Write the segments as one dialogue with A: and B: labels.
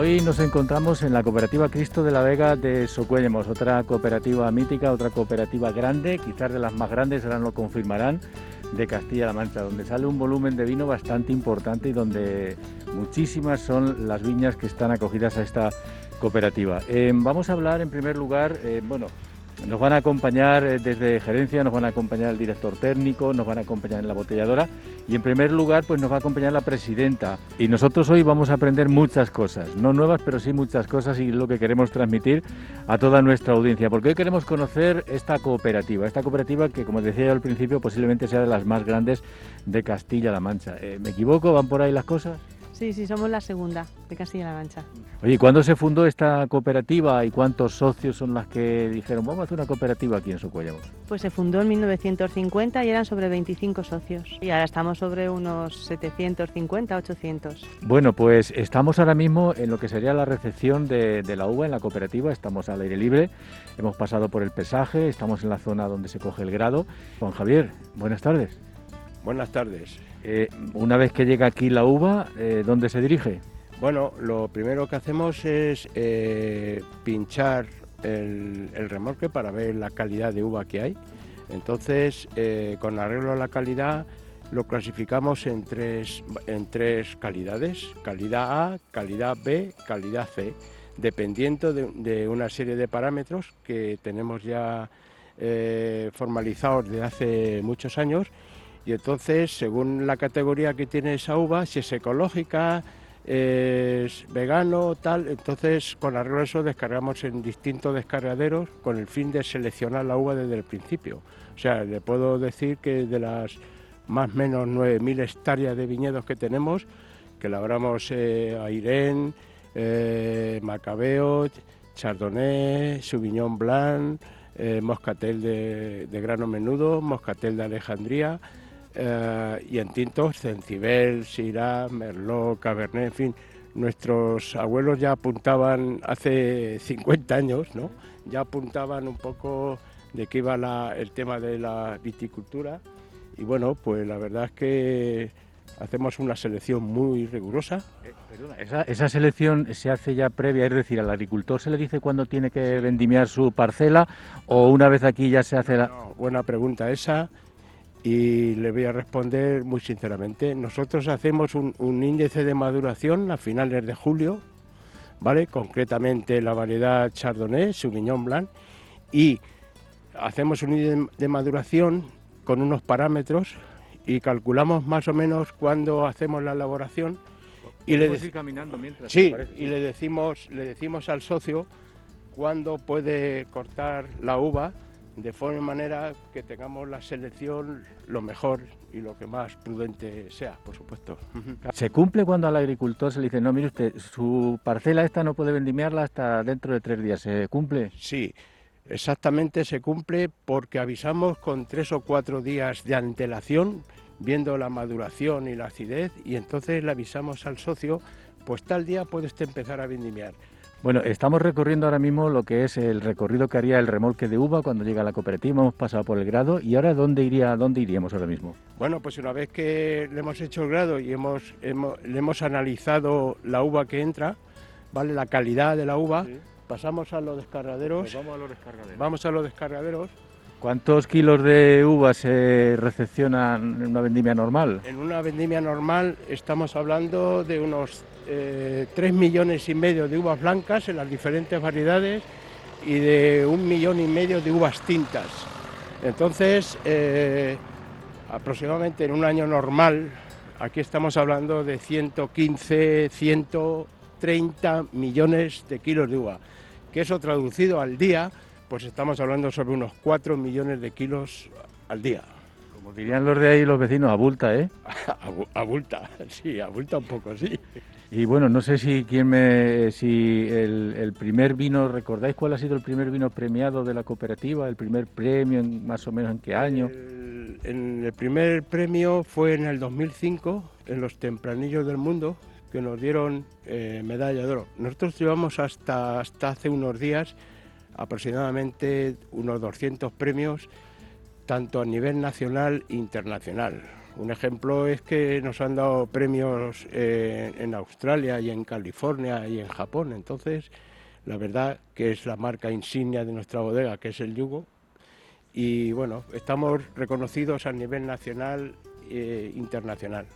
A: Hoy nos encontramos en la cooperativa Cristo de la Vega de Socuéllamos, otra cooperativa mítica, otra cooperativa grande, quizás de las más grandes, ahora lo confirmarán, de Castilla-La Mancha, donde sale un volumen de vino bastante importante y donde muchísimas son las viñas que están acogidas a esta cooperativa. Eh, vamos a hablar en primer lugar, eh, bueno, nos van a acompañar eh, desde gerencia, nos van a acompañar el director técnico, nos van a acompañar en la botelladora y en primer lugar pues nos va a acompañar la presidenta. Y nosotros hoy vamos a aprender muchas cosas, no nuevas pero sí muchas cosas y lo que queremos transmitir a toda nuestra audiencia, porque hoy queremos conocer esta cooperativa, esta cooperativa que como decía yo al principio posiblemente sea de las más grandes de Castilla-La Mancha. Eh, ¿Me equivoco? ¿Van por ahí las cosas?
B: Sí, sí, somos la segunda de Castilla-La Mancha.
A: Oye, ¿cuándo se fundó esta cooperativa y cuántos socios son las que dijeron vamos a hacer una cooperativa aquí en Socuellamos?
B: Pues se fundó en 1950 y eran sobre 25 socios. Y ahora estamos sobre unos 750, 800.
A: Bueno, pues estamos ahora mismo en lo que sería la recepción de, de la uva en la cooperativa. Estamos al aire libre, hemos pasado por el pesaje, estamos en la zona donde se coge el grado. Juan Javier, buenas tardes.
C: Buenas tardes.
A: Eh, una vez que llega aquí la uva, eh, ¿dónde se dirige?
C: Bueno, lo primero que hacemos es eh, pinchar el, el remolque para ver la calidad de uva que hay. Entonces, con arreglo a la calidad, lo clasificamos en tres, en tres calidades, calidad A, calidad B, calidad C, dependiendo de, de una serie de parámetros que tenemos ya formalizados desde hace muchos años y entonces, según la categoría que tiene esa uva, si es ecológica, es vegano, tal, entonces con arreglo a eso descargamos en distintos descargaderos con el fin de seleccionar la uva desde el principio. O sea, le puedo decir que de las más o menos 9.000 hectáreas de viñedos que tenemos, que labramos eh, a Irene, eh, Macabeo, Chardonnay, Sauvignon Blanc, eh, Moscatel de, de grano menudo, Moscatel de Alejandría, eh, y en tintos Cencibel, Syrah, Merlot, Cabernet, en fin, nuestros abuelos ya apuntaban hace 50 años, ¿no? Ya apuntaban un poco de qué iba la- el tema de la viticultura y bueno, pues la verdad es que hacemos una selección muy rigurosa.
A: Esa, esa selección se hace ya previa, es decir, al agricultor se le dice cuándo tiene que vendimiar su parcela o una vez aquí ya se hace la...
C: No, buena pregunta esa y le voy a responder muy sinceramente. Nosotros hacemos un, un índice de maduración a finales de julio, ¿vale? Concretamente la variedad Chardonnay, Sauvignon Blanc, y hacemos un índice de maduración con unos parámetros y calculamos más o menos cuándo hacemos la elaboración y le, dec-
A: caminando mientras.
C: Sí, y le decimos, le decimos al socio cuándo puede cortar la uva de forma manera que tengamos la selección lo mejor y lo que más prudente sea, por supuesto.
A: ¿Se cumple cuando al agricultor se le dice, no, mire usted, su parcela esta no puede vendimiarla hasta dentro de tres días? ¿Se cumple?
C: Sí, exactamente se cumple porque avisamos con tres o cuatro días de antelación, viendo la maduración y la acidez, y entonces le avisamos al socio, pues tal día puede usted empezar a vendimiar.
A: Bueno, estamos recorriendo ahora mismo lo que es el recorrido que haría el remolque de uva cuando llega a la cooperativa, hemos pasado por el grado y ahora ¿dónde, iría, dónde iríamos ahora mismo?
C: Bueno, pues una vez que le hemos hecho el grado y hemos, hemos- le hemos analizado la uva que entra, ¿vale? La calidad de la uva, pasamos a los descargaderos.
A: vamos a los descargaderos.
C: Vamos a los descargaderos.
A: ¿Cuántos kilos de uva se recepcionan en una vendimia normal?
C: En una vendimia normal estamos hablando de unos eh, 3 millones y medio de uvas blancas en las diferentes variedades y de un millón y medio de uvas tintas. Entonces, eh, aproximadamente en un año normal, aquí estamos hablando de 115, 130 millones de kilos de uva, que eso traducido al día, pues estamos hablando sobre unos 4 millones de kilos al día.
A: Como dirían los de ahí los vecinos, abulta, ¿eh?
C: Abu- Abulta, sí, abulta un poco, sí.
A: Y bueno, no sé si quién me, si el, primer vino, ¿recordáis cuál ha sido el primer vino premiado de la cooperativa? ¿El primer premio, en, más o menos en qué año?
C: El primer premio fue en el 2005, en los Tempranillos del Mundo, que nos dieron eh, medalla de oro. Nosotros llevamos hasta, hasta hace unos días aproximadamente unos 200 premios, tanto a nivel nacional e internacional. Un ejemplo es que nos han dado premios eh, en Australia y en California y en Japón. Entonces, la verdad que es la marca insignia de nuestra bodega, que es el yugo. Y bueno, estamos reconocidos a nivel nacional e internacional.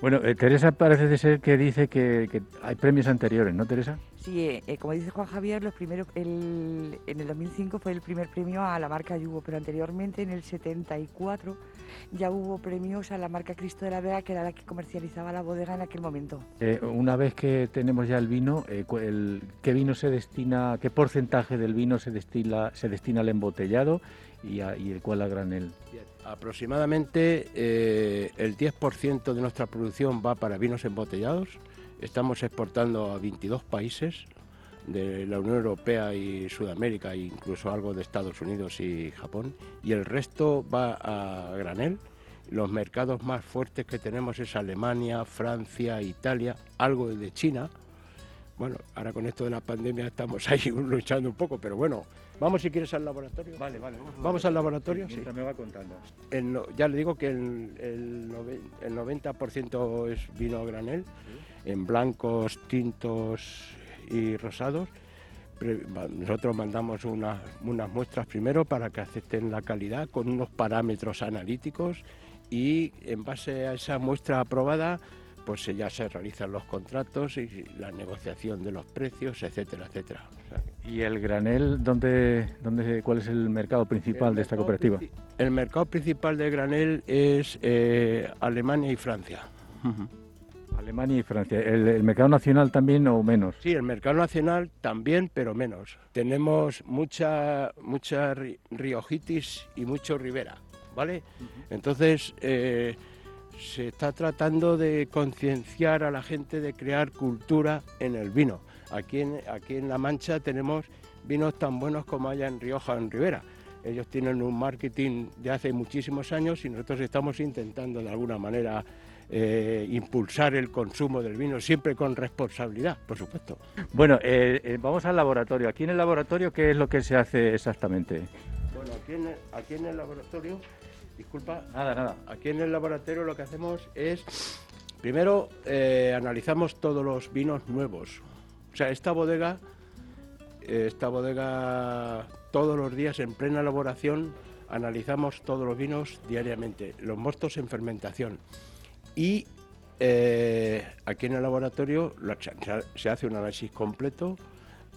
A: Bueno, eh, Teresa parece ser que dice que, hay premios anteriores, ¿no, Teresa?
D: Sí, eh, eh, como dice Juan Javier, los primeros, en el 2005 fue el primer premio a la marca Yugo, pero anteriormente, en el 74, ya hubo premios a la marca Cristo de la Vega, que era la que comercializaba la bodega en aquel momento.
A: una vez que tenemos ya el vino, ¿qué vino se destina, qué porcentaje del vino se, destila, se destina al embotellado y, el cual a granel?
C: Aproximadamente eh, el 10% de nuestra producción va para vinos embotellados. Estamos exportando a 22 países de la Unión Europea y Sudamérica, e incluso algo de Estados Unidos y Japón. Y el resto va a granel. Los mercados más fuertes que tenemos es Alemania, Francia, Italia, algo de China. Bueno, ahora con esto de la pandemia estamos ahí luchando un poco, pero bueno, Vamos si quieres al laboratorio.
A: Vale, vale.
C: Vamos, al laboratorio.
A: Sí, me va contando.
C: ya le digo que el, el, 90% es vino granel, en blancos, tintos y rosados. Nosotros mandamos unas muestras primero para que acepten la calidad con unos parámetros analíticos y en base a esa muestra aprobada pues ya se realizan los contratos y la negociación de los precios, etcétera, etcétera.
A: ¿Y el granel, dónde, dónde, cuál es el mercado principal de esta cooperativa?
C: El mercado principal de granel es eh, Alemania y Francia.
A: Alemania y Francia. ¿El, mercado nacional también o menos?
C: Sí, el mercado nacional también, pero menos. Tenemos mucha, mucha riojitis y mucho ribera, ¿vale? Entonces, eh, se está tratando de concienciar a la gente de crear cultura en el vino. Aquí en, aquí en La Mancha tenemos vinos tan buenos como hay en Rioja o en Ribera. Ellos tienen un marketing de hace muchísimos años y nosotros estamos intentando de alguna manera eh, impulsar el consumo del vino, siempre con responsabilidad, por supuesto.
A: Bueno, eh, eh, vamos al laboratorio. Aquí en el laboratorio, ¿qué es lo que se hace exactamente?
C: Bueno, aquí en aquí en el laboratorio disculpa.
A: Nada, nada.
C: Aquí en el laboratorio lo que hacemos es, primero eh, analizamos todos los vinos nuevos. O sea, esta bodega, esta bodega todos los días en plena elaboración analizamos todos los vinos diariamente, los mostos en fermentación. Y eh, aquí en el laboratorio se hace un análisis completo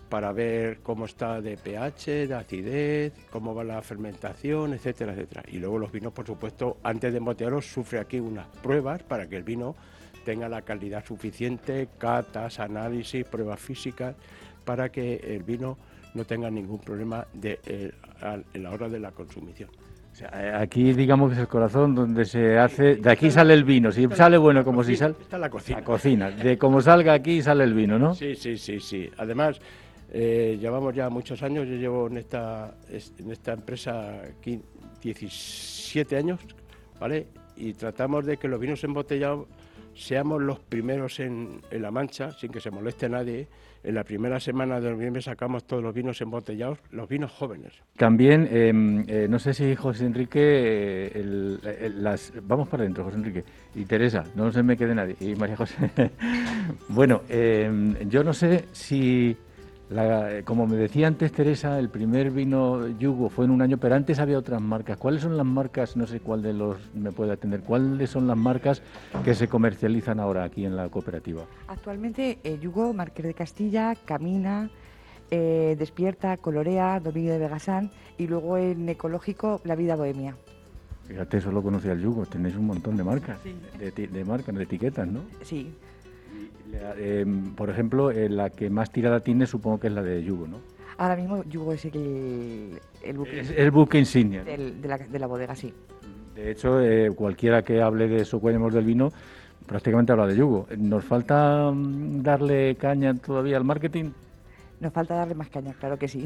C: para ver cómo está de pH, de acidez, cómo va la fermentación, etcétera, etcétera. Y luego los vinos, por supuesto, antes de embotellarlos, sufre aquí unas pruebas para que el vino tenga la calidad suficiente, catas, análisis, pruebas físicas, para que el vino no tenga ningún problema de, eh, a, la hora de la consumición.
A: Eh, aquí digamos que es el corazón donde se hace, de aquí sale el vino, si sale bueno como si sale...
C: Está la cocina.
A: La cocina, de como salga aquí sale el vino, ¿no?
C: Sí, sí, sí, sí. Además, eh, llevamos ya muchos años, yo llevo en esta, en esta empresa 17 años, ¿vale? Y tratamos de que los vinos embotellados seamos los primeros en, La Mancha, sin que se moleste nadie. En la primera semana de noviembre sacamos todos los vinos embotellados, los vinos jóvenes.
A: También, em, eh, no sé si José Enrique, eh, las, vamos para adentro, José Enrique, y Teresa, no se me quede nadie, y María José. bueno, em, yo no sé si como me decía antes Teresa, el primer vino Yugo fue en un año, pero antes había otras marcas. ¿Cuáles son las marcas? No sé cuál de los me puede atender. ¿Cuáles son las marcas que se comercializan ahora aquí en la cooperativa?
D: Actualmente eh, Yugo, Marqués de Castilla, Camina, eh, Despierta, Colorea, Dominio de Vegasán y luego en ecológico La Vida Bohemia.
A: Fíjate, solo conocía el Yugo, tenéis un montón de marcas, de, de marcas, de etiquetas, ¿no?
D: Sí.
A: Eh, por ejemplo, eh, la que más tirada tiene supongo que es la de Yugo, ¿no?
D: Ahora mismo Yugo es el,
A: el buque, es el buque insignia.
D: de, la, de, la, bodega, sí.
A: De hecho, eh, cualquiera que hable de Socuéllemos del vino prácticamente habla de Yugo. ¿Nos falta mm, darle caña todavía al marketing?
D: Nos falta darle más caña, claro que sí.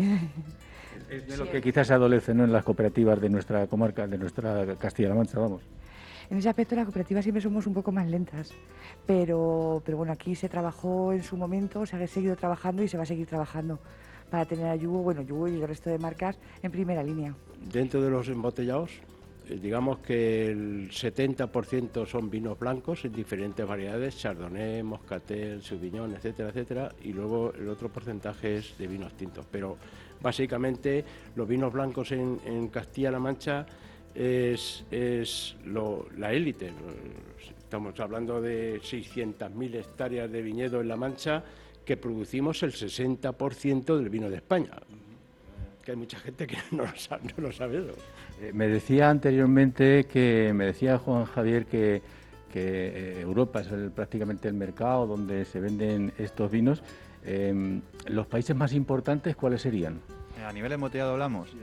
A: Es de lo que quizás se adolece ¿no? en las cooperativas de nuestra comarca, de nuestra Castilla-La Mancha, vamos.
D: En ese aspecto las cooperativas siempre somos un poco más lentas, pero, pero bueno, aquí se trabajó en su momento, se ha seguido trabajando y se va a seguir trabajando para tener a Yugo, bueno, Yugo y el resto de marcas en primera línea.
C: Dentro de los embotellados, eh, digamos que el 70% son vinos blancos en diferentes variedades, Chardonnay, Moscatel, Sauvignon, etcétera, etcétera, y luego el otro porcentaje es de vinos tintos. Pero básicamente los vinos blancos en, Castilla-La Mancha es, la élite. Estamos hablando de 600.000 hectáreas de viñedo en La Mancha que producimos el 60% del vino de España que hay mucha gente que no lo sabe. No lo sabe
A: eh, me decía anteriormente que, me decía Juan Javier que, que eh, Europa es prácticamente el mercado donde se venden estos vinos. Em, ¿Los países más importantes cuáles serían?
E: A nivel embotellado hablamos.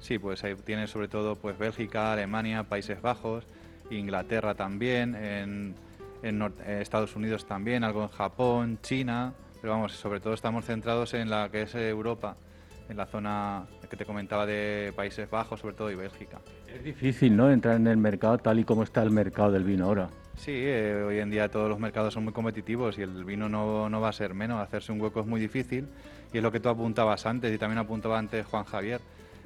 E: Sí, pues ahí tiene sobre todo pues Bélgica, Alemania, Países Bajos, Inglaterra también, en, en eh, Estados Unidos también, algo en Japón, China, pero vamos, sobre todo estamos centrados en la que es Europa en la zona que te comentaba de Países Bajos, sobre todo, y Bélgica.
A: Es difícil, ¿no?, entrar en el mercado tal y como está el mercado del vino ahora.
E: Sí, eh, hoy en día todos los mercados son muy competitivos y el vino no, no, va a ser menos. Hacerse un hueco es muy difícil y es lo que tú apuntabas antes y también apuntaba antes Juan Javier.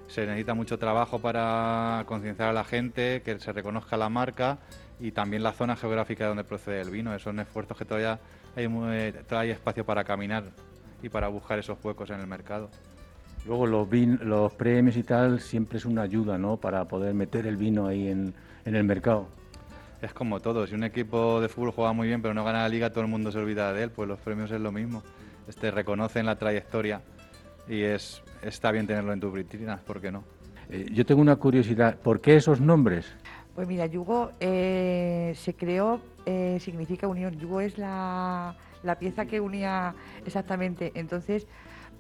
E: Se necesita mucho trabajo para concienciar a la gente, que se reconozca la marca y también la zona geográfica de donde procede el vino. Son esfuerzos que todavía hay, eh, todavía hay espacio para caminar y para buscar esos huecos en el mercado.
A: Luego los, los premios y tal siempre es una ayuda, ¿no? Para poder meter el vino ahí en, el mercado.
E: Es como todo, si un equipo de fútbol juega muy bien pero no gana la liga, todo el mundo se olvida de él, pues los premios es lo mismo. Este, reconocen la trayectoria y es, está bien tenerlo en tus vitrinas, ¿por qué no?
A: Eh, yo tengo una curiosidad, ¿por qué esos nombres?
D: Pues mira, Yugo eh, se creó, eh, significa unión. Yugo es la, la pieza que unía exactamente. Entonces,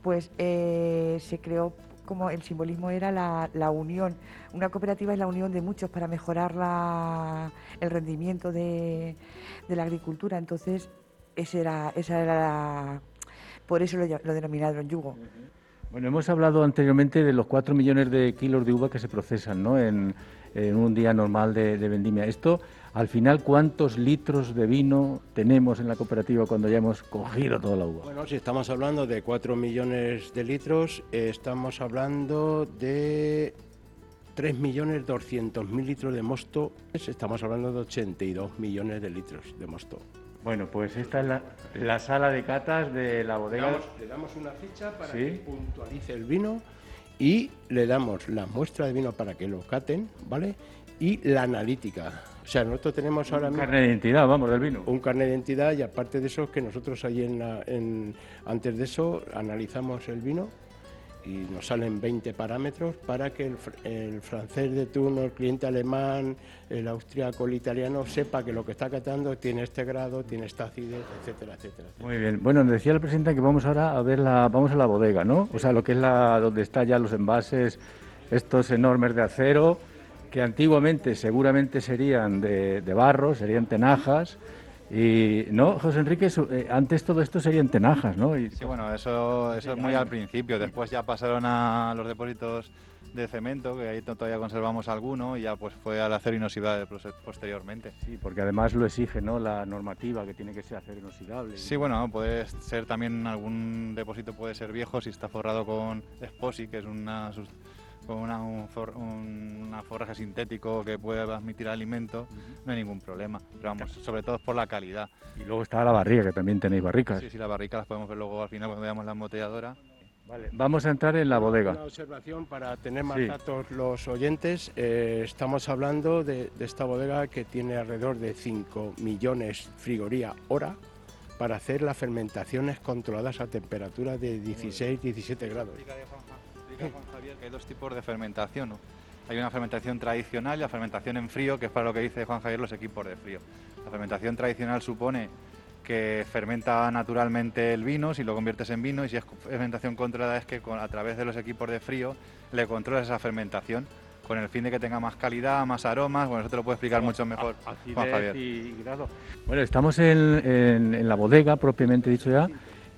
D: pues eh, se creó como el simbolismo era la, unión. Una cooperativa es la unión de muchos para mejorar el rendimiento de, la agricultura. Entonces, ese era, esa era por eso lo, denominaron yugo.
A: Bueno, hemos hablado anteriormente de los cuatro millones de kilos de uva que se procesan ¿no? en, un día normal de, de vendimia. Esto al final, ¿cuántos litros de vino tenemos en la cooperativa cuando ya hemos cogido toda la uva?
C: Bueno, si estamos hablando de 4 millones de litros, estamos hablando de 3.200.000 litros de mosto, estamos hablando de 82 millones de litros de mosto.
A: Bueno, pues esta es la, sala de catas de la bodega.
C: Le damos, una ficha para que puntualice el vino y le damos la muestra de vino para que lo caten, ¿vale? Y la analítica o sea, nosotros tenemos ahora
A: mismo... Un carnet de identidad, vamos, del vino.
C: Un carnet de identidad y aparte de eso, que nosotros ahí en, la, en antes de eso analizamos el vino y nos salen 20 parámetros para que el, francés de turno, el cliente alemán, el austriaco, el italiano sepa que lo que está catando tiene este grado, tiene esta acidez, etcétera, etcétera,
A: Muy bien. Bueno, decía el presidente que vamos ahora a ver la, vamos a la bodega, ¿no? O sea, lo que es la donde están ya los envases, estos enormes de acero que antiguamente seguramente serían de, barro, serían tenajas. Y no, José Enrique, eh, antes todo esto serían tenajas, ¿no?
E: sí, bueno, eso, eso es muy al principio. Después ya pasaron a los depósitos de cemento, que ahí todavía conservamos alguno, y ya pues fue al acero inoxidable posteriormente.
A: Sí, porque además lo exige, ¿no? La normativa que tiene que ser acero inoxidable.
E: Sí, bueno, puede ser también algún depósito puede ser viejo si está forrado con Esposi, que es una con una, un, una forraje sintético que puede admitir alimento, no hay ningún problema. Pero vamos, sobre todo es por la calidad.
A: Y luego está la barriga, que también tenéis barricas.
E: Sí, sí, las barricas las podemos ver luego al final cuando veamos la embotelladora.
A: Vale, vamos a entrar en la bodega.
C: Una observación para tener más datos los oyentes. Eh, estamos hablando de, esta bodega que tiene alrededor de 5 millones frigoría hora para hacer las fermentaciones controladas a temperatura de 16-17 grados
E: que hay dos tipos de fermentación. Hay una fermentación tradicional y la fermentación en frío, que es para lo que dice Juan Javier los equipos de frío. La fermentación tradicional supone que fermenta naturalmente el vino, si lo conviertes en vino, y si es fermentación controlada es que a través de los equipos de frío le controlas esa fermentación con el fin de que tenga más calidad, más aromas. Bueno, eso te lo puede explicar mucho mejor Juan Javier.
A: Bueno, estamos en la bodega propiamente dicho ya.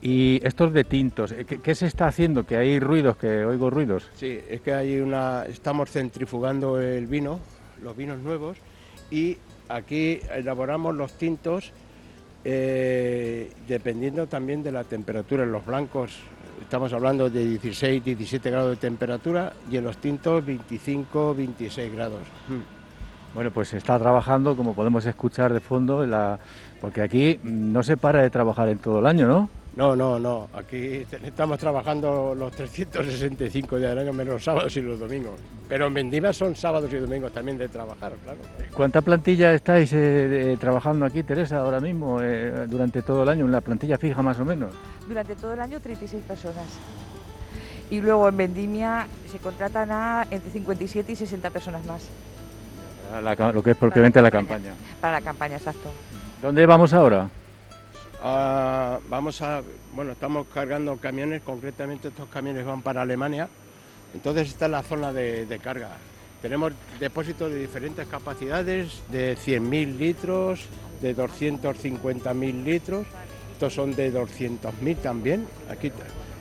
A: Y estos de tintos, eh, ¿qué, se está haciendo? Que hay ruidos, que oigo ruidos.
C: Sí, es que hay una, estamos centrifugando el vino, los vinos nuevos, y aquí elaboramos los tintos eh, dependiendo también de la temperatura. En los blancos estamos hablando de 16, 17 grados de temperatura y en los tintos 25, 26 grados.
A: Bueno, pues se está trabajando, como podemos escuchar de fondo, la... porque aquí no se para de trabajar en todo el año, ¿no?
C: No, no, no. Aquí estamos trabajando los 365 días del año, menos los sábados y los domingos. Pero en Vendimia son sábados y domingos también de trabajar, claro.
A: ¿Cuánta plantilla estáis eh, trabajando aquí, Teresa, ahora mismo, eh, durante todo el año? ¿Una plantilla fija más o menos?
D: Durante todo el año 36 personas. Y luego en Vendimia se contratan a entre 57 y 60 personas más
A: la lo que es propiamente la campaña.
D: para la campaña, exacto.
A: ¿Dónde vamos ahora?
C: Ah, vamos a, bueno, estamos cargando camiones, concretamente estos camiones van para Alemania, entonces esta es la zona de, carga. Tenemos depósitos de diferentes capacidades, de 100.000 litros, de 250.000 litros, estos son de 200.000 también. Aquí,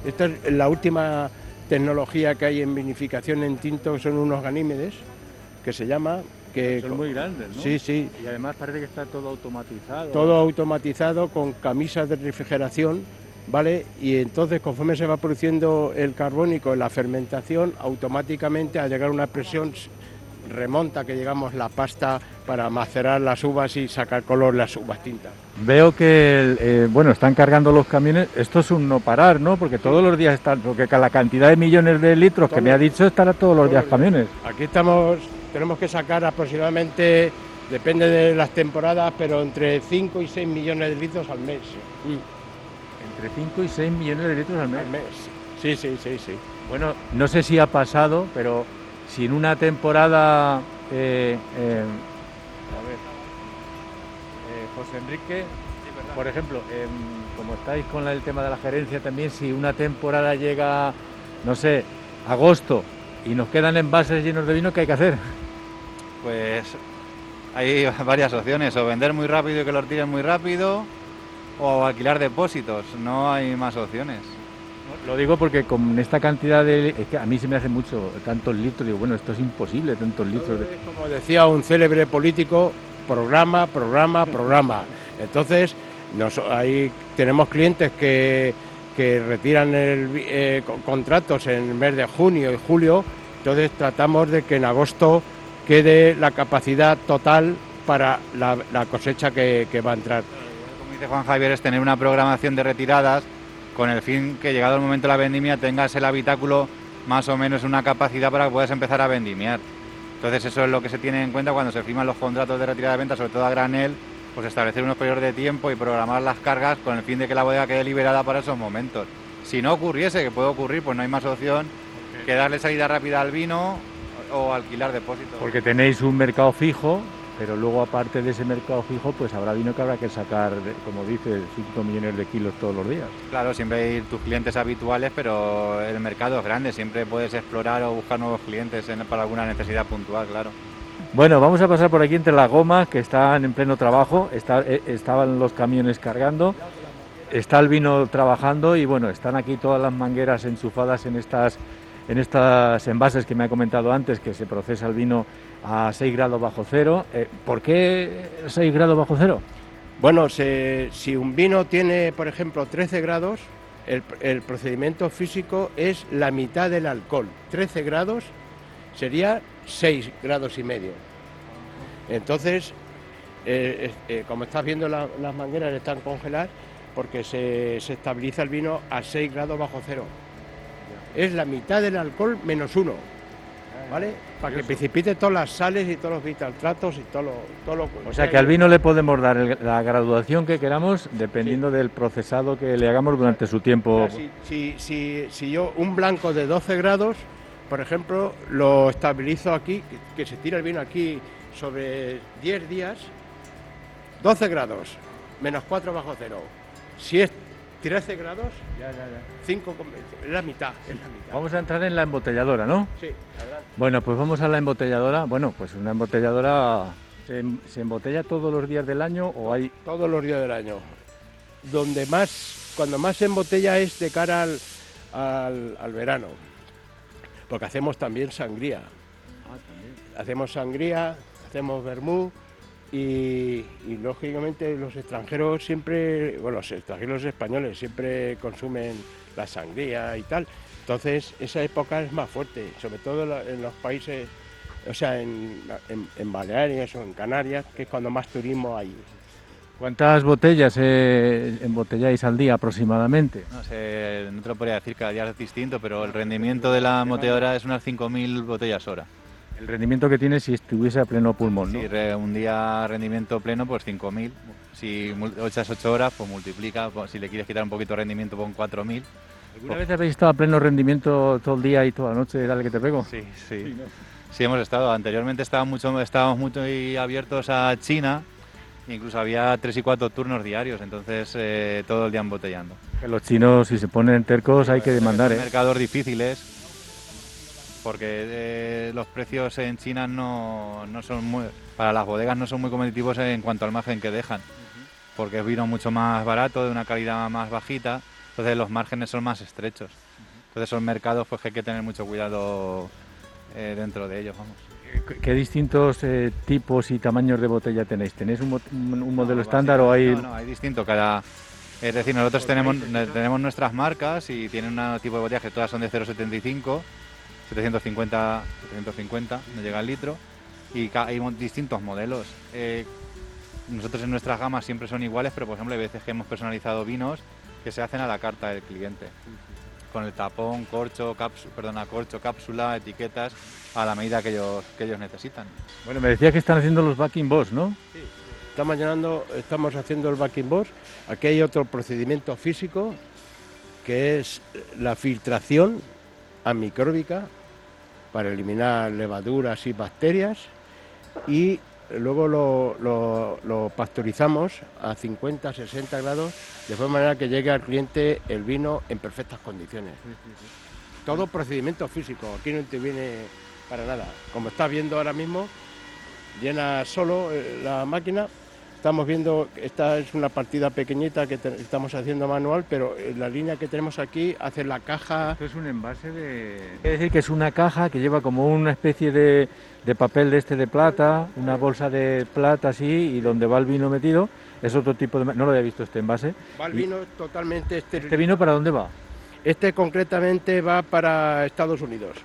C: esta es la última tecnología que hay en vinificación en tinto, son unos ganímedes, que se llama, que
A: Son muy grandes, ¿no?
C: sí, sí,
A: Y además parece que está todo automatizado.
C: todo automatizado con camisas de refrigeración, ¿vale? Y entonces conforme se va produciendo el carbónico en la fermentación, automáticamente al llegar a una presión remonta que llegamos la pasta para macerar las uvas y sacar color las uvas tintas.
A: Veo que, eh, bueno, están cargando los camiones. Esto es un no parar, ¿no? Porque todos los días están, porque con la cantidad de millones de litros que me ha dicho estará todos los
C: Todos
A: días
C: los
A: camiones.
C: Aquí estamos, tenemos que sacar aproximadamente, depende de las temporadas, pero entre 5 y 6 millones de litros al mes.
A: Entre 5 y 6 millones de litros al mes.
C: Al mes. Sí, sí, sí, sí.
A: Bueno, no sé si ha pasado, pero si en una temporada, eh, eh, a ver, eh, José Enrique, por ejemplo, em, como estáis con el tema de la gerencia también, si una temporada llega, no sé, agosto y nos quedan envases llenos de vino, ¿qué hay que hacer?
E: Pues hay varias opciones, o vender muy rápido y que los tiren muy rápido, o alquilar depósitos, no hay más opciones.
A: Lo digo porque con esta cantidad de... Es que a mí se me hace mucho, tantos litros, digo, bueno, esto es imposible, tantos litros de...
C: Como decía un célebre político, programa, programa, programa. Entonces, nos- ahí tenemos clientes que, que retiran el eh, co- contratos en el mes de junio y julio, entonces tratamos de que en agosto quede la capacidad total para la, cosecha que, que va a entrar.
E: Como dice Juan Javier, es tener una programación de retiradas con el fin que llegado el momento de la vendimia tengas el habitáculo más o menos una capacidad para que puedas empezar a vendimiar. Entonces eso es lo que se tiene en cuenta cuando se firman los contratos de retirada de venta, sobre todo a granel, pues establecer unos periodos de tiempo y programar las cargas con el fin de que la bodega quede liberada para esos momentos. Si no ocurriese, que puede ocurrir, pues no hay más opción que darle salida rápida al vino o alquilar depósitos.
A: Porque tenéis un mercado fijo, pero luego aparte de ese mercado fijo, pues habrá vino que habrá que sacar, como dices, 5 millones de kilos todos los días.
E: Claro, siempre hay tus clientes habituales, pero el mercado es grande, siempre puedes explorar o buscar nuevos clientes en- para alguna necesidad puntual, claro.
A: Bueno, vamos a pasar por aquí entre las gomas que están en pleno trabajo, está- eh, estaban los camiones cargando, está el vino trabajando y bueno, están aquí todas las mangueras enchufadas en estas, en estas envases que me ha comentado antes, que se procesa el vino a 6 grados bajo cero. Eh, ¿Por qué 6 grados bajo cero?
C: Bueno, si un vino tiene, por ejemplo, 13 grados, el, procedimiento físico es la mitad del alcohol. 13 grados sería 6 grados y medio. Entonces, eh, eh, como estás viendo, la- las mangueras están congeladas porque se, se estabiliza el vino a 6 grados bajo cero. Es la mitad del alcohol menos uno. ¿Vale? Para que precipite todas las sales y todos los vitaltratos y todo lo... Todo lo
A: O sea que al vino le podemos dar el- la graduación que queramos dependiendo del procesado que le hagamos durante su tiempo.
C: Si, si- si- si yo un blanco de 12 grados, por ejemplo, lo estabilizo aquí, que, que se tira el vino aquí sobre 10 días, 12 grados, menos 4 bajo cero. Si es 13 grados, 5, es la mitad, es la mitad.
A: Vamos a entrar en la embotelladora, ¿no?
C: Sí, adelante.
A: Bueno, pues vamos a la embotelladora. Bueno, pues una embotelladora se, se embotella todos los días del año o hay
C: todos los días del año. Donde más, cuando más se embotella es de cara al, al- al verano, porque hacemos también sangría. Hacemos sangría, hacemos vermú y, y, lógicamente los extranjeros siempre, bueno, los extranjeros españoles siempre consumen la sangría y tal. Entonces, esa época es más fuerte, sobre todo en los países, o sea, en, en, en Baleares o en Canarias, que es cuando más turismo hay.
A: ¿Cuántas botellas eh, embotelláis al día aproximadamente?
E: No sé, no te lo podría decir, cada día es distinto, pero el rendimiento de la embotelladora es unas 5.000 botellas hora.
A: El rendimiento que tiene si estuviese a pleno pulmón, ¿no?
E: Si un día rendimiento pleno, pues 5.000. Si echas 8 horas, pues multiplica. pues si le quieres quitar un poquito de rendimiento, pon 4.000.
A: ¿Alguna vez habéis estado a pleno rendimiento todo el día y toda la noche? Dale que te pego.
E: Sí, sí. Sí, hemos estado. Anteriormente estábamos mucho, estábamos muy abiertos a China. Incluso había tres y cuatro turnos diarios, entonces eh, todo el día embotellando.
A: Que los chinos, si se ponen tercos, hay que demandar, ¿eh?
E: mercados difíciles porque eh, los precios en China no, no son muy, para las bodegas no son muy competitivos en cuanto al margen que dejan, porque es vino mucho más barato, de una calidad más bajita, entonces los márgenes son más estrechos. Entonces son mercados pues que hay que tener mucho cuidado eh, dentro de ellos, vamos.
A: ¿Qué- ¿Qué distintos eh, tipos y tamaños de botella tenéis? ¿Tenéis un, mo- un- un modelo
E: No,
A: estándar o hay...?
E: No, no, hay distinto. Cada, es decir, nosotros tenemos, tenemos nuestras marcas y tienen un tipo de botellas que todas son de 0,75, 750, 750, no llega al litro, y hay distintos modelos. Eh, nosotros en nuestras gamas siempre son iguales, pero por ejemplo hay veces que hemos personalizado vinos que se hacen a la carta del cliente. Con el tapón, corcho, cápsula, perdona, corcho, cápsula, etiquetas, a la medida que ellos, que ellos necesitan.
A: Bueno, me decías que están haciendo los backing boss, ¿no?
C: Estamos, llenando, estamos haciendo el backing box. Aquí hay otro procedimiento físico que es la filtración amicróbica para eliminar levaduras y bacterias y luego lo, lo- lo pasteurizamos a 50, 60 grados de forma manera que llegue al cliente el vino en perfectas condiciones. Todo procedimiento físico, aquí no interviene para nada. Como estás viendo ahora mismo, llena solo eh, la máquina. Estamos viendo, esta es una partida pequeñita que te- estamos haciendo manual, pero eh, la línea que tenemos aquí hace la caja.
A: Esto es un envase de... Quiere decir que es una caja que lleva como una especie de, de papel de este de plata, una bolsa de plata así, y donde va el vino metido. Es otro tipo de... No lo había visto este envase.
C: Va el
A: Y-
C: vino totalmente
A: ¿Este
C: estéril.
A: vino para dónde va?
C: Este concretamente va para Estados Unidos.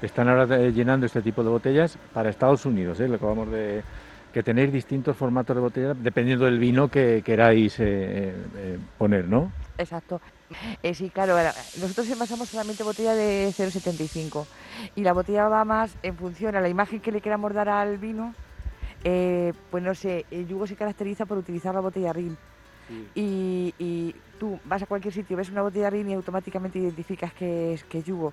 A: Están ahora eh, llenando este tipo de botellas para Estados Unidos, ¿eh? Lo acabamos de... Que tenéis distintos formatos de botella dependiendo del vino que queráis eh, eh, poner, ¿no?
D: Exacto. Eh, sí, claro, nosotros envasamos solamente botella de 0,75 y la botella va más en función a la imagen que le queramos dar al vino. eh, pues no sé, el yugo se caracteriza por utilizar la botella Y, y tú vas a cualquier sitio, ves una botella RIN y automáticamente identificas que es, que yugo.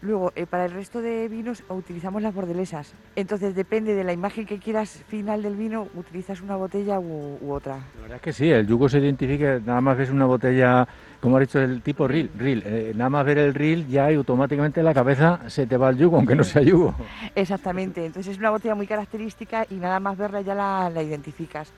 D: Luego, eh, para el resto de vinos utilizamos las bordelesas. Entonces, depende de la imagen que quieras final del vino, utilizas una botella u, u otra.
A: La verdad es que sí, el yugo se identifica, nada más ves una botella, como ha dicho el tipo reel, reel eh, nada más ver el reel ya y automáticamente en la cabeza se te va el yugo, aunque no sea yugo.
D: Exactamente, entonces es una botella muy característica y nada más verla ya la, la identificas.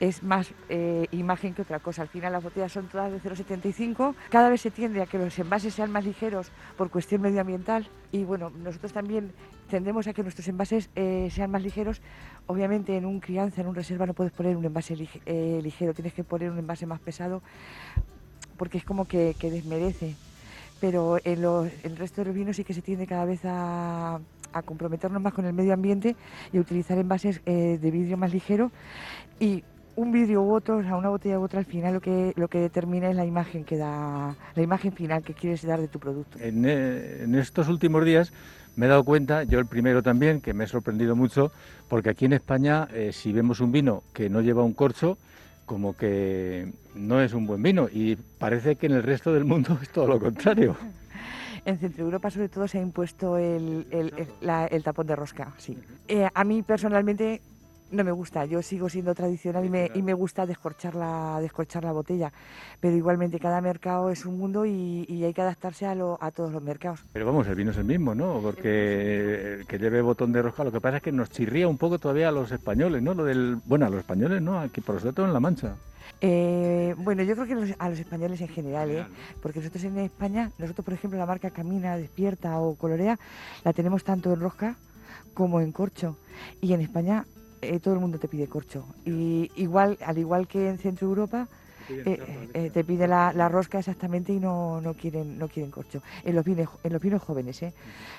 D: Es más eh, imagen que otra cosa. Al final las botellas son todas de 0,75. Cada vez se tiende a que los envases sean más ligeros por cuestión medioambiental. Y bueno, nosotros también tendemos a que nuestros envases eh, sean más ligeros. Obviamente en un crianza, en un reserva no puedes poner un envase eh, ligero, tienes que poner un envase más pesado porque es como que, desmerece. Pero en los- el resto de los vinos sí que se tiende cada vez a, a comprometernos más con el medio ambiente y a utilizar envases de vidrio más ligero. Y un vidrio u otro, o sea, una botella u otra, al final lo que, lo que determina es la imagen que da, la imagen final que quieres dar de tu producto.
A: En, eh, en estos últimos días me he dado cuenta, yo el primero también, que me he sorprendido mucho, porque aquí en España, eh, si vemos un vino que no lleva un corcho, como que no es un buen vino y parece que en el resto del mundo es todo lo contrario.
D: En Centro Europa sobre todo se ha impuesto el, el- el- la- el tapón de rosca, sí. Eh, a mí personalmente no me gusta, yo sigo siendo tradicional y me, y me gusta descorchar la, descorchar la botella, pero igualmente cada mercado es un mundo y, y hay que adaptarse a, lo- a todos los mercados.
A: Pero vamos, el vino es el mismo, ¿no? Porque el que lleve botón de rosca, lo que pasa es que nos chirría un poco todavía a los españoles, ¿no? Lo del, bueno, a los españoles, ¿no? Aquí por todo en La Mancha.
D: Eh, bueno, yo creo que los- a los españoles en general, ¿eh? porque nosotros en España, nosotros por ejemplo la marca Camina, Despierta o Colorea, la tenemos tanto en rosca como en corcho. Y en España eh, todo el mundo te pide corcho. Y igual, al igual que en Centro Europa, eh, eh, te pide la, la, rosca exactamente y no, no, quieren no quieren corcho. En los vinos, en los vinos jóvenes, ¿eh?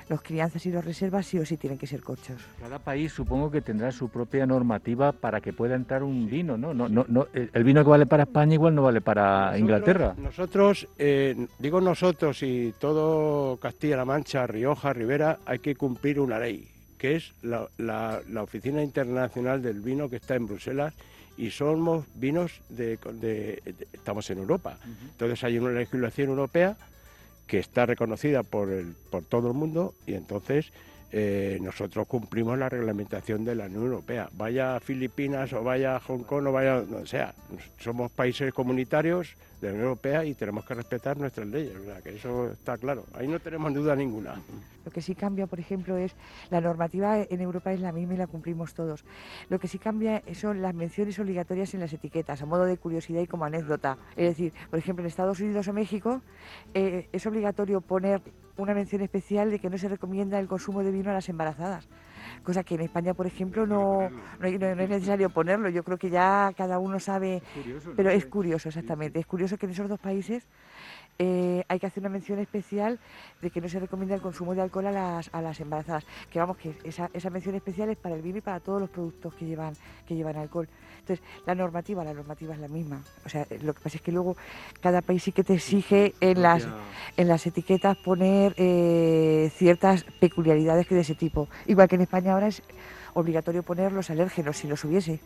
D: los crianzas y los reservas sí o sí tienen que ser corchos.
A: Cada país supongo que tendrá su propia normativa para que pueda entrar un vino, ¿no? no, no, no el vino que vale para España igual no vale para Inglaterra.
C: Nosotros, eh, digo nosotros y todo Castilla-La Mancha, Rioja, Rivera, hay que cumplir una ley que es la, la, la, Oficina Internacional del Vino que está en Bruselas y somos vinos de, de, de estamos en Europa. Uh -huh. Entonces hay una legislación europea que está reconocida por, el, por todo el mundo y entonces eh, nosotros cumplimos la reglamentación de la Unión Europea. Vaya a Filipinas o vaya a Hong Kong o vaya, o sea, somos países comunitarios de la Unión Europea y tenemos que respetar nuestras leyes, sea, que eso está claro. Ahí no tenemos duda ninguna.
D: Lo que sí cambia, por ejemplo, es la normativa en Europa es la misma y la cumplimos todos. Lo que sí cambia son las menciones obligatorias en las etiquetas, a modo de curiosidad y como anécdota. Es decir, por ejemplo, en Estados Unidos o México eh, es obligatorio poner una mención especial de que no se recomienda el consumo de vino a las embarazadas. Cosa que en España, por ejemplo, no, no, es necesario ponerlo. Yo creo que ya cada uno sabe, curioso, pero es curioso exactamente. Es curioso que en esos dos países eh, hay que hacer una mención especial de que no se recomienda el consumo de alcohol a las, a las embarazadas. Que vamos, que esa, esa, mención especial es para el vino y para todos los productos que llevan, que llevan alcohol. Entonces, la normativa, la normativa es la misma. O sea, lo que pasa es que luego cada país sí que te exige en las, en las etiquetas poner eh, ciertas peculiaridades que de ese tipo. Igual que en España ahora es obligatorio poner los alérgenos si los hubiese.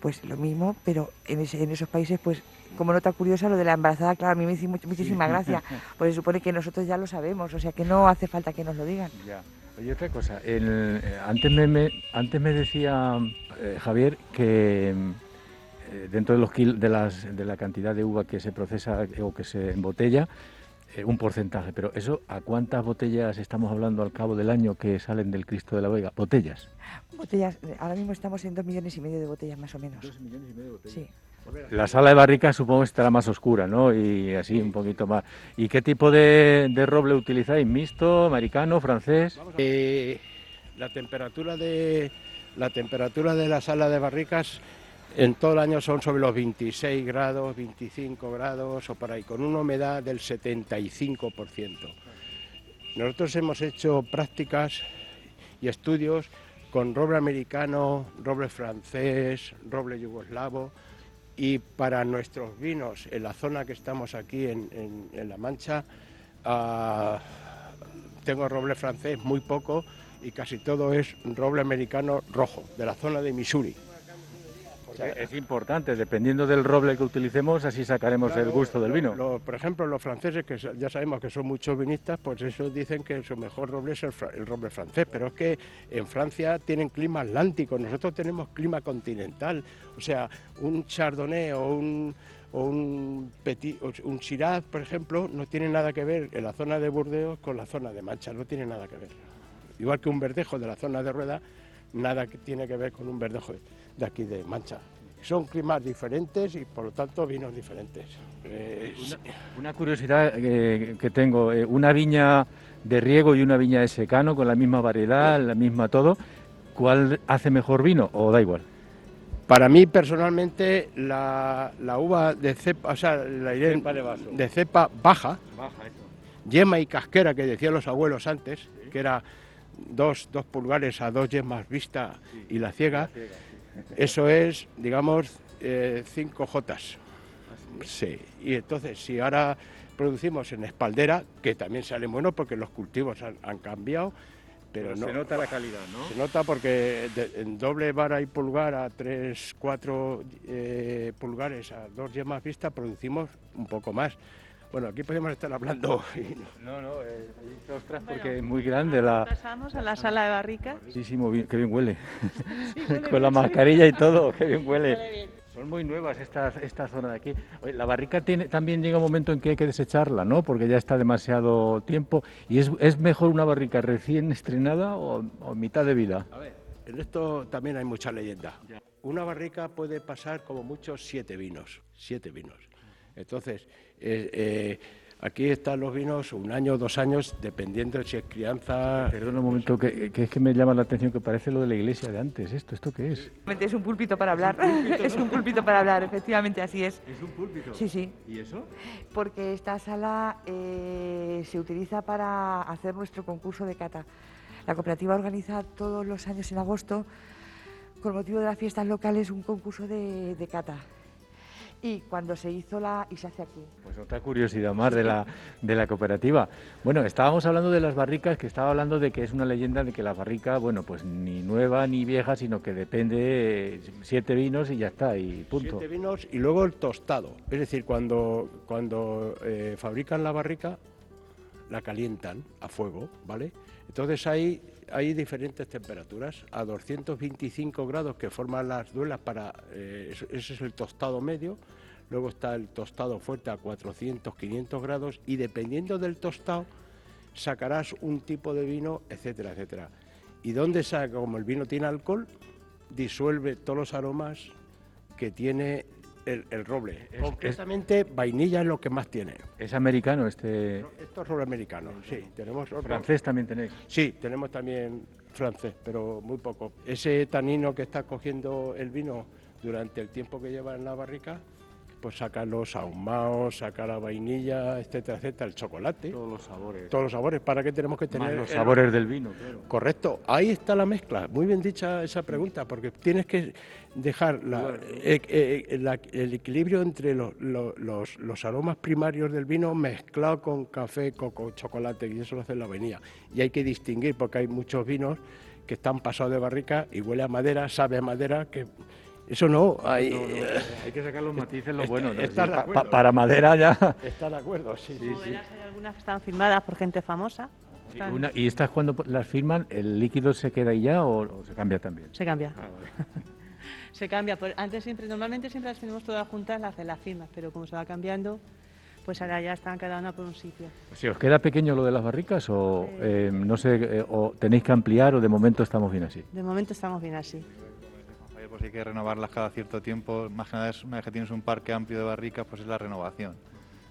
D: Pues lo mismo, pero en, ese, en esos países pues como nota curiosa, lo de la embarazada, claro, a mí me hizo much muchísima gracia, porque se supone que nosotros ya lo sabemos, o sea que no hace falta que nos lo digan.
A: Ya. Oye, otra cosa, el, eh, antes, me, me, antes me decía eh, Javier que eh, dentro de, los kil, de, las, de la cantidad de uva que se procesa o que se embotella, eh, un porcentaje, pero eso, ¿a cuántas botellas estamos hablando al cabo del año que salen del Cristo de la Vega? ¿Botellas?
D: Botellas, ahora mismo estamos en dos millones y medio de botellas más o menos.
A: Dos millones y medio de botellas.
D: Sí.
A: La sala de barricas supongo estará más oscura, ¿no? Y así un poquito más. ¿Y qué tipo de, roble utilizáis? ¿Mixto, americano, francés?
C: Eh, la temperatura de la temperatura de la sala de barricas en todo el año son sobre los 26 grados, 25 grados o por ahí, con una humedad del 75%. Nosotros hemos hecho prácticas y estudios con roble americano, roble francés, roble yugoslavo, y para nuestros vinos en la zona que estamos aquí en, La Mancha, uh, tengo roble francés muy poco y casi todo es roble americano rojo, de la zona de Missouri.
A: Es importante, dependiendo del roble que utilicemos, así sacaremos claro, el gusto del vino.
C: Lo, por ejemplo, los franceses, que ya sabemos que son muchos vinistas, pues ellos dicen que su mejor roble es el, el, roble francés, pero es que en Francia tienen clima atlántico, nosotros tenemos clima continental, o sea, un chardonnay o un, o un, petit, un Shiraz, por ejemplo, no tiene nada que ver en la zona de Burdeos con la zona de Mancha, no tiene nada que ver. Igual que un verdejo de la zona de Rueda, nada que tiene que ver con un verdejo de aquí de Mancha. Son climas diferentes y por lo tanto vinos diferentes.
A: Eh, una, una, curiosidad que, que tengo, eh, una viña de riego y una viña de secano con la misma variedad, la misma todo, ¿cuál hace mejor vino o da igual?
C: Para mí personalmente la, la uva de cepa, o sea, la
A: cepa de, vaso.
C: de cepa baja,
A: baja eso.
C: yema y casquera que decían los abuelos antes, ¿Sí? que era dos, dos, pulgares a dos yemas vista sí. y la ciega. La ciega eso es, digamos, eh, cinco jotas. Sí, y entonces si ahora producimos en espaldera, que también sale bueno porque los cultivos han, han cambiado, pero,
A: pero
C: no,
A: se nota la calidad, ¿no?
C: Se nota porque de, en doble vara y pulgar a 3, 4 eh, pulgares a dos yemas vista producimos un poco más. Bueno, aquí podemos estar hablando.
A: No, no, eh, ostras, porque es muy grande la.
B: Pasamos a la sala de barricas.
A: Sí, sí, muy bien, qué bien huele. Sí, huele Con la mascarilla y todo, qué bien huele. huele Son muy nuevas estas, esta zona de aquí. Oye, la barrica tiene, también llega un momento en que hay que desecharla, ¿no? Porque ya está demasiado tiempo. ¿Y es, es mejor una barrica recién estrenada o, o mitad de vida?
C: A ver, en esto también hay mucha leyenda. Ya. Una barrica puede pasar como muchos siete vinos, siete vinos. Entonces, eh, eh, Aquí están los vinos un año, dos años, dependiendo si es crianza.
A: Perdón un momento, que, que es que me llama la atención que parece lo de la iglesia de antes. ¿Esto esto qué es?
D: Es un púlpito para hablar. Es un púlpito para hablar, efectivamente, así es.
A: ¿Es un púlpito?
D: Sí, sí.
A: ¿Y eso?
D: Porque esta sala eh, se utiliza para hacer nuestro concurso de cata. La cooperativa organiza todos los años en agosto, con motivo de las fiestas locales, un concurso de, de cata. Y cuando se hizo la... y se hace aquí.
A: Pues otra curiosidad más de la, de la cooperativa. Bueno, estábamos hablando de las barricas, que estaba hablando de que es una leyenda de que la barrica, bueno, pues ni nueva ni vieja, sino que depende siete vinos y ya está, y punto.
C: Siete vinos y luego el tostado. Es decir, cuando, cuando eh, fabrican la barrica, la calientan a fuego, ¿vale? Entonces hay, hay diferentes temperaturas. A 225 grados que forman las duelas para... eh, ese es el tostado medio. Luego está el tostado fuerte a 400, 500 grados y dependiendo del tostado sacarás un tipo de vino, etcétera, etcétera. ¿Y dónde saca? Como el vino tiene alcohol, disuelve todos los aromas que tiene el, el roble.
A: Es-
C: Concretamente, vainilla es lo que más tiene.
A: Es americano este...
C: Esto es roble americano, sí. Tenemos otro-
A: Francés también tenéis.
C: Sí, tenemos también francés, pero muy poco. Ese tanino que está cogiendo el vino durante el tiempo que lleva en la barrica, pues saca los ahumados, saca la vainilla, etcétera, etcétera, el chocolate,
A: Todos los sabores.
C: todos los sabores. ¿Para qué tenemos que
A: Más
C: tener
A: los
C: el-
A: sabores del vino, claro.
C: Correcto, ahí está la mezcla. Muy bien dicha esa pregunta, porque tienes que dejar la- eh, eh, la- el equilibrio entre lo- lo- los, los aromas primarios del vino mezclado con café, coco, chocolate, y eso lo hace la vainilla. Y hay que distinguir, porque hay muchos vinos que están pasados de barrica y huele a madera, sabe a madera, que eso no, hay,
A: Hay que sacar los matices, lo bueno. ¿no?
C: está
A: Pa- para madera ya.
C: está de acuerdo, sí.
B: Hay algunas que están firmadas por gente famosa. Están-
A: Una- ¿Y estas cuando las firman, el líquido se queda ahí ya o, o se cambia también?
B: Se cambia.
A: Ah, vale.
B: Se cambia. Por- Antes siempre, normalmente siempre las tenemos todas juntas, las de las firmas, pero como se va cambiando, pues ahora ya están cada una por un sitio.
A: ¿Se os queda pequeño lo de las barricas o eh, no sé, eh, o tenéis que ampliar o de momento estamos bien así?
B: De momento estamos bien así.
E: Pues hay que renovarlas cada cierto tiempo. Más que nada, es, una vez que tienes un parque amplio de barricas, pues es la renovación.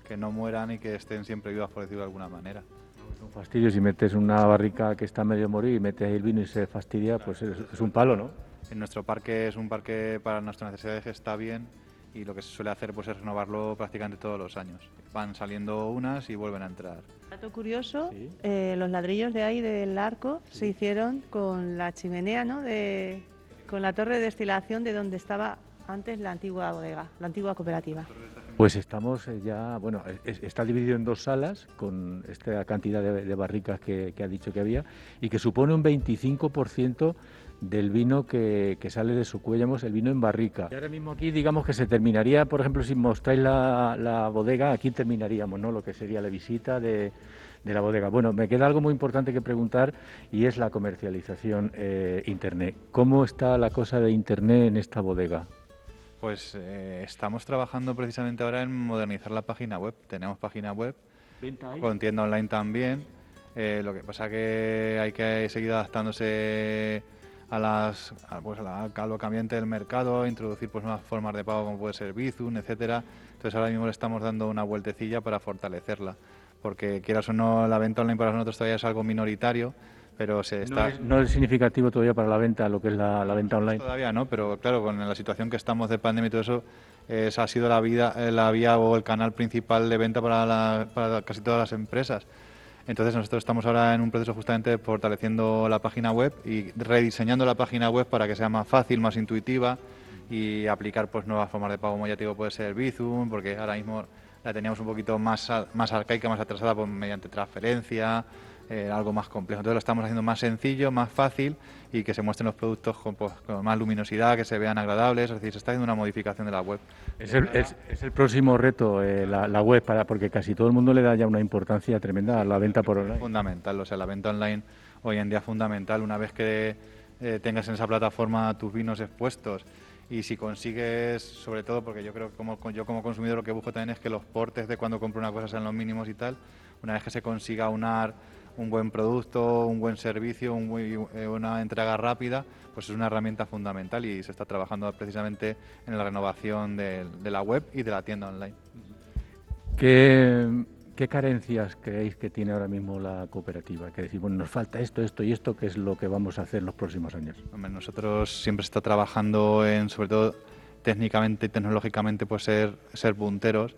E: Que no mueran y que estén siempre vivas, por decirlo de alguna manera.
A: Es un fastidio si metes una barrica que está medio morir y metes ahí el vino y se fastidia, pues es, es un palo, ¿no?
E: En nuestro parque es un parque para nuestras necesidades que está bien y lo que se suele hacer pues es renovarlo prácticamente todos los años. Van saliendo unas y vuelven a entrar.
B: Dato curioso,
A: Sí.
B: eh, los ladrillos de ahí del arco se hicieron con la chimenea, ¿no? De, con la torre de destilación de donde estaba antes la antigua bodega, la antigua cooperativa.
A: Pues estamos eh, ya, bueno, es- está dividido en dos salas con esta cantidad de, de barricas que, que ha dicho que había y que supone un 25% del vino que, que sale de Sucuéllamos, el vino en barrica. Y ahora mismo aquí digamos que se terminaría, por ejemplo, si mostráis la, la bodega, aquí terminaríamos, ¿no? Lo que sería la visita de, de la bodega. Bueno, me queda algo muy importante que preguntar y es la comercialización eh, Internet. ¿Cómo está la cosa de Internet en esta bodega?
E: Pues eh, estamos trabajando precisamente ahora en modernizar la página web. Tenemos página web con tienda online también. Eh, lo que pasa que hay que seguir adaptándose a las a, pues, a, la- a lo cambiante del mercado, introducir pues nuevas formas de pago como puede ser Bizum, etcétera. Entonces ahora mismo le estamos dando una vueltecilla para fortalecerla, porque quieras o no la venta online para nosotros todavía es algo minoritario, pero se
A: No
E: está
A: es, no es significativo todavía para la venta, lo que es la, la venta online.
E: Todavía no, pero claro, con la situación que estamos de pandemia y todo eso, esa ha sido la, vida, eh, la vía o el canal principal de venta para, la- para casi todas las empresas. Entonces nosotros estamos ahora en un proceso justamente de fortaleciendo la página web y rediseñando la página web para que sea más fácil, más intuitiva y aplicar pues nuevas formas de pago, como ya te digo, puede ser Bizum, porque ahora mismo la teníamos un poquito más, más arcaica, más atrasada pues, mediante transferencia, eh, algo más complejo. Entonces lo estamos haciendo más sencillo, más fácil y que se muestren los productos con, pues, con más luminosidad, que se vean agradables. Es decir, se está haciendo una modificación de la web.
A: Es el, es- es el próximo reto, eh, la, la web, para, porque casi todo el mundo le da ya una importancia tremenda a la venta por online.
E: Fundamental, o sea, la venta online hoy en día es fundamental. Una vez que eh, tengas en esa plataforma tus vinos expuestos y si consigues, sobre todo, porque yo creo que como, yo como consumidor lo que busco también es que los portes de cuando compro una cosa sean los mínimos y tal, una vez que se consiga unar un buen producto, un buen servicio, eh, una entrega rápida, pues es una herramienta fundamental y se está trabajando precisamente en la renovación de, de la web y de la tienda online.
A: ¿Qué, ¿Qué carencias creéis que tiene ahora mismo la cooperativa? Que decir, bueno, nos falta esto, esto y esto, ¿qué es lo que vamos a hacer en los próximos años?
E: nosotros siempre está trabajando en, sobre todo técnicamente y tecnológicamente, pues ser punteros,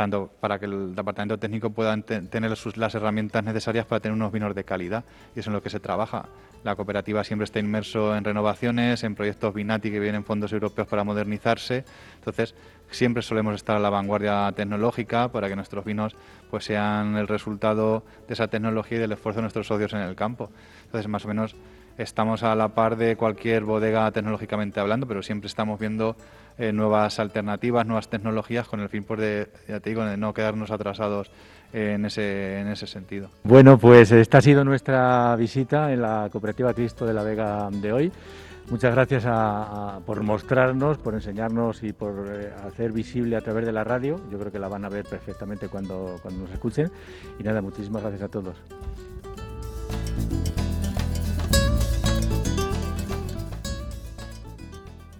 E: tanto para que el departamento técnico pueda tener las herramientas necesarias para tener unos vinos de calidad. Y eso es en lo que se trabaja. La cooperativa siempre está inmerso en renovaciones, en proyectos Binati que vienen fondos europeos para modernizarse. Entonces, siempre solemos estar a la vanguardia tecnológica para que nuestros vinos pues sean el resultado de esa tecnología y del esfuerzo de nuestros socios en el campo. Entonces, más o menos estamos a la par de cualquier bodega tecnológicamente hablando, pero siempre estamos viendo eh, nuevas alternativas, nuevas tecnologías con el fin pues, de, ya te digo, de no quedarnos atrasados en ese, en ese sentido.
A: Bueno, pues esta ha sido nuestra visita en la Cooperativa Cristo de la Vega de hoy. Muchas gracias por mostrarnos, por enseñarnos y por eh, hacer visible a través de la radio. Yo creo que la van a ver perfectamente cuando, cuando nos escuchen. Y nada, muchísimas gracias a todos.